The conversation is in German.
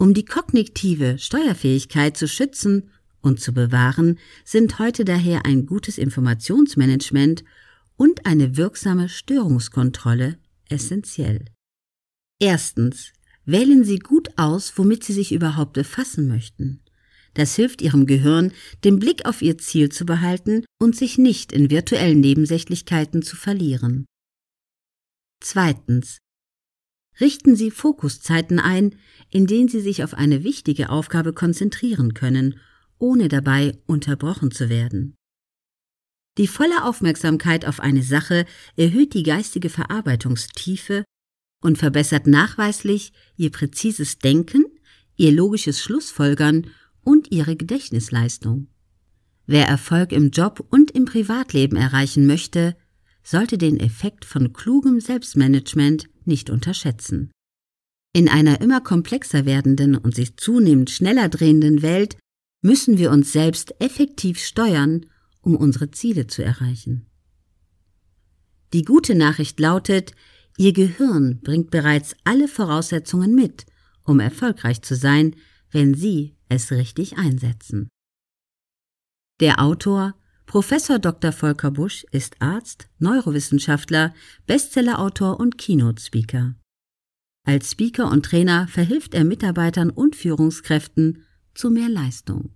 Um die kognitive Steuerfähigkeit zu schützen und zu bewahren, sind heute daher ein gutes Informationsmanagement und eine wirksame Störungskontrolle essentiell. Erstens. Wählen Sie gut aus, womit Sie sich überhaupt befassen möchten. Das hilft Ihrem Gehirn, den Blick auf Ihr Ziel zu behalten und sich nicht in virtuellen Nebensächlichkeiten zu verlieren. Zweitens. Richten Sie Fokuszeiten ein, in denen Sie sich auf eine wichtige Aufgabe konzentrieren können, ohne dabei unterbrochen zu werden. Die volle Aufmerksamkeit auf eine Sache erhöht die geistige Verarbeitungstiefe und verbessert nachweislich ihr präzises Denken, ihr logisches Schlussfolgern und ihre Gedächtnisleistung. Wer Erfolg im Job und im Privatleben erreichen möchte, sollte den Effekt von klugem Selbstmanagement nicht unterschätzen. In einer immer komplexer werdenden und sich zunehmend schneller drehenden Welt müssen wir uns selbst effektiv steuern um unsere Ziele zu erreichen. Die gute Nachricht lautet, Ihr Gehirn bringt bereits alle Voraussetzungen mit, um erfolgreich zu sein, wenn Sie es richtig einsetzen. Der Autor Professor Dr. Volker Busch ist Arzt, Neurowissenschaftler, Bestsellerautor und Keynote-Speaker. Als Speaker und Trainer verhilft er Mitarbeitern und Führungskräften zu mehr Leistung.